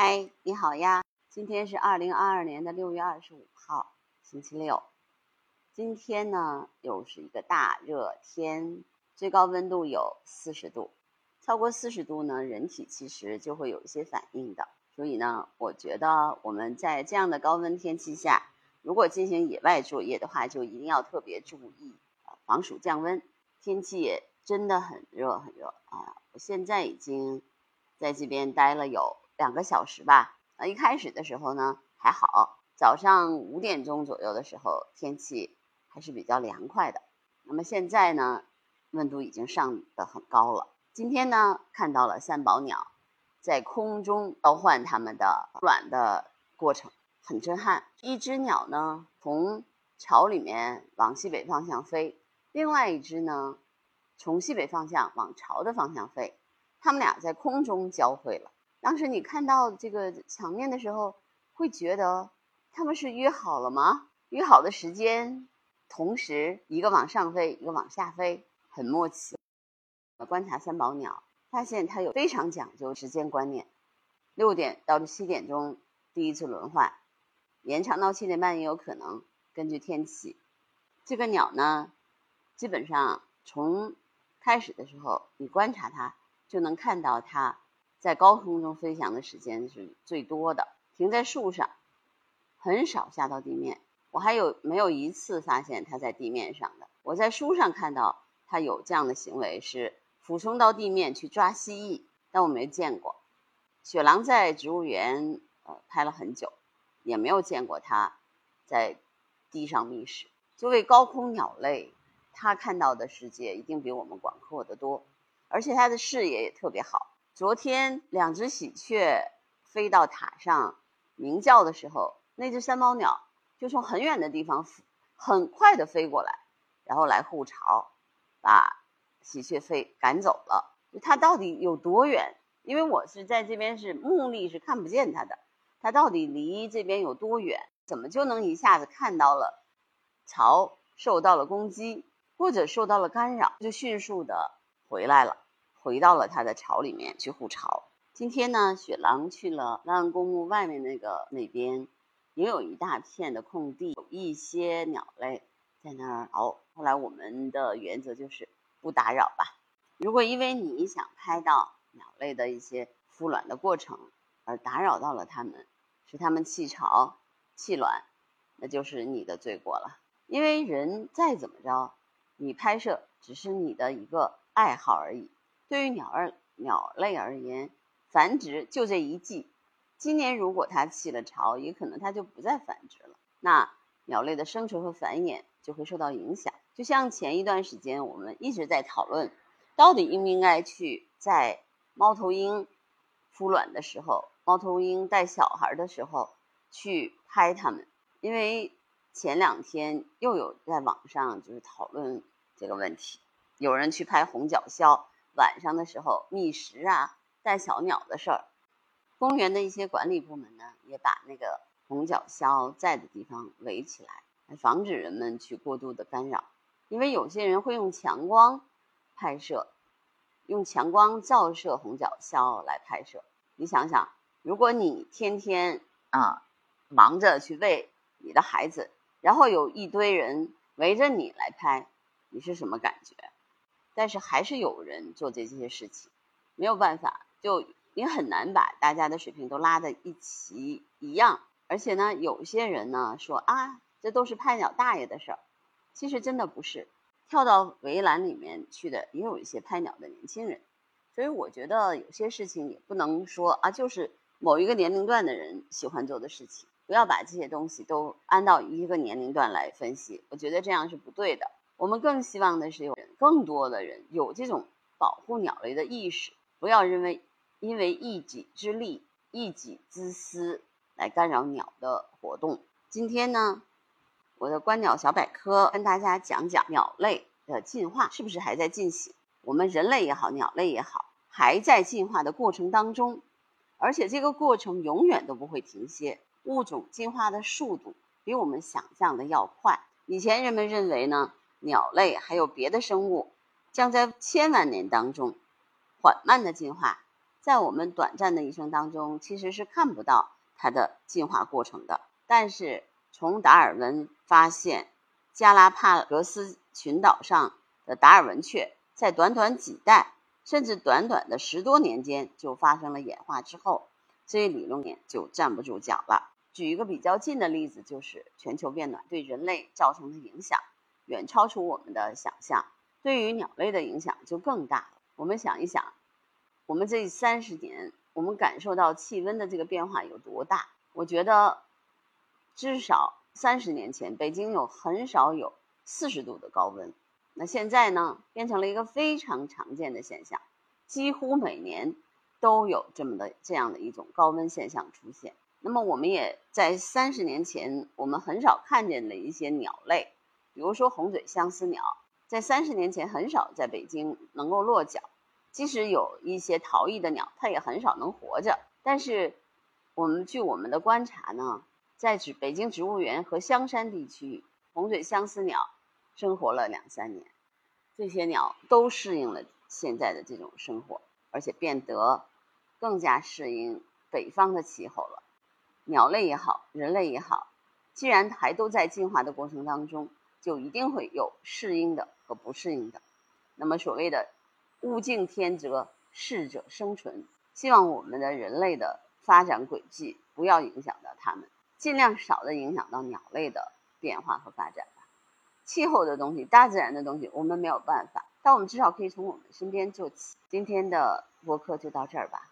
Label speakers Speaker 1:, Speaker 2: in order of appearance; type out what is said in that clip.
Speaker 1: 嗨，你好呀！今天是二零二二年的六月二十五号，星期六。今天呢，又是一个大热天，最高温度有四十度。超过四十度呢，人体其实就会有一些反应的。所以呢，我觉得我们在这样的高温天气下，如果进行野外作业的话，就一定要特别注意防暑降温。天气也真的很热很热啊！我现在已经在这边待了有两个小时吧。呃，一开始的时候呢还好，早上五点钟左右的时候天气还是比较凉快的。那么现在呢，温度已经上得很高了。今天呢，看到了三宝鸟。在空中交换它们的卵的过程很震撼。一只鸟呢从巢里面往西北方向飞，另外一只呢从西北方向往巢的方向飞，它们俩在空中交汇了。当时你看到这个场面的时候，会觉得他们是约好了吗？约好的时间，同时一个往上飞，一个往下飞，很默契。观察三宝鸟。发现它有非常讲究时间观念，六点到七点钟第一次轮换，延长到七点半也有可能。根据天气，这个鸟呢，基本上从开始的时候，你观察它就能看到它在高空中飞翔的时间是最多的，停在树上，很少下到地面。我还有没有一次发现它在地面上的？我在书上看到它有这样的行为是。俯冲到地面去抓蜥蜴，但我没见过。雪狼在植物园呃拍了很久，也没有见过它在地上觅食。作为高空鸟类，它看到的世界一定比我们广阔得多，而且它的视野也特别好。昨天两只喜鹊飞到塔上鸣叫的时候，那只三毛鸟就从很远的地方很快的飞过来，然后来护巢，把。喜鹊飞赶走了，它到底有多远？因为我是在这边是目力是看不见它的，它到底离这边有多远？怎么就能一下子看到了巢受到了攻击或者受到了干扰，就迅速的回来了，回到了它的巢里面去护巢。今天呢，雪狼去了兰安公墓外面那个那边，也有一大片的空地，有一些鸟类在那儿熬。后来我们的原则就是。不打扰吧。如果因为你想拍到鸟类的一些孵卵的过程而打扰到了它们，使它们弃巢弃卵，那就是你的罪过了。因为人再怎么着，你拍摄只是你的一个爱好而已。对于鸟儿鸟类而言，繁殖就这一季。今年如果它弃了巢，也可能它就不再繁殖了。那鸟类的生存和繁衍就会受到影响。就像前一段时间我们一直在讨论，到底应不应该去在猫头鹰孵卵的时候、猫头鹰带小孩的时候去拍它们，因为前两天又有在网上就是讨论这个问题，有人去拍红脚鸮晚上的时候觅食啊、带小鸟的事儿，公园的一些管理部门呢也把那个红脚鸮在的地方围起来，防止人们去过度的干扰。因为有些人会用强光拍摄，用强光照射红角鸮来拍摄。你想想，如果你天天啊忙着去喂你的孩子，然后有一堆人围着你来拍，你是什么感觉？但是还是有人做这些事情，没有办法，就你很难把大家的水平都拉在一起一样。而且呢，有些人呢说啊，这都是拍鸟大爷的事儿。其实真的不是，跳到围栏里面去的也有一些拍鸟的年轻人，所以我觉得有些事情也不能说啊，就是某一个年龄段的人喜欢做的事情，不要把这些东西都按到一个年龄段来分析，我觉得这样是不对的。我们更希望的是有人更多的人有这种保护鸟类的意识，不要认为因为一己之利、一己之私来干扰鸟的活动。今天呢？我的观鸟小百科跟大家讲讲鸟类的进化是不是还在进行？我们人类也好，鸟类也好，还在进化的过程当中，而且这个过程永远都不会停歇。物种进化的速度比我们想象的要快。以前人们认为呢，鸟类还有别的生物将在千万年当中缓慢的进化，在我们短暂的一生当中，其实是看不到它的进化过程的。但是从达尔文发现加拉帕戈斯群岛上的达尔文雀，在短短几代，甚至短短的十多年间就发生了演化之后，这一理论也就站不住脚了。举一个比较近的例子，就是全球变暖对人类造成的影响，远超出我们的想象。对于鸟类的影响就更大了。我们想一想，我们这三十年，我们感受到气温的这个变化有多大？我觉得。至少三十年前，北京有很少有四十度的高温，那现在呢，变成了一个非常常见的现象，几乎每年都有这么的这样的一种高温现象出现。那么，我们也在三十年前，我们很少看见的一些鸟类，比如说红嘴相思鸟，在三十年前很少在北京能够落脚，即使有一些逃逸的鸟，它也很少能活着。但是，我们据我们的观察呢。在植北京植物园和香山地区，红嘴相思鸟生活了两三年，这些鸟都适应了现在的这种生活，而且变得更加适应北方的气候了。鸟类也好，人类也好，既然还都在进化的过程当中，就一定会有适应的和不适应的。那么所谓的物竞天择，适者生存，希望我们的人类的发展轨迹不要影响到它们。尽量少的影响到鸟类的变化和发展吧。气候的东西，大自然的东西，我们没有办法，但我们至少可以从我们身边做起。今天的播客就到这儿吧。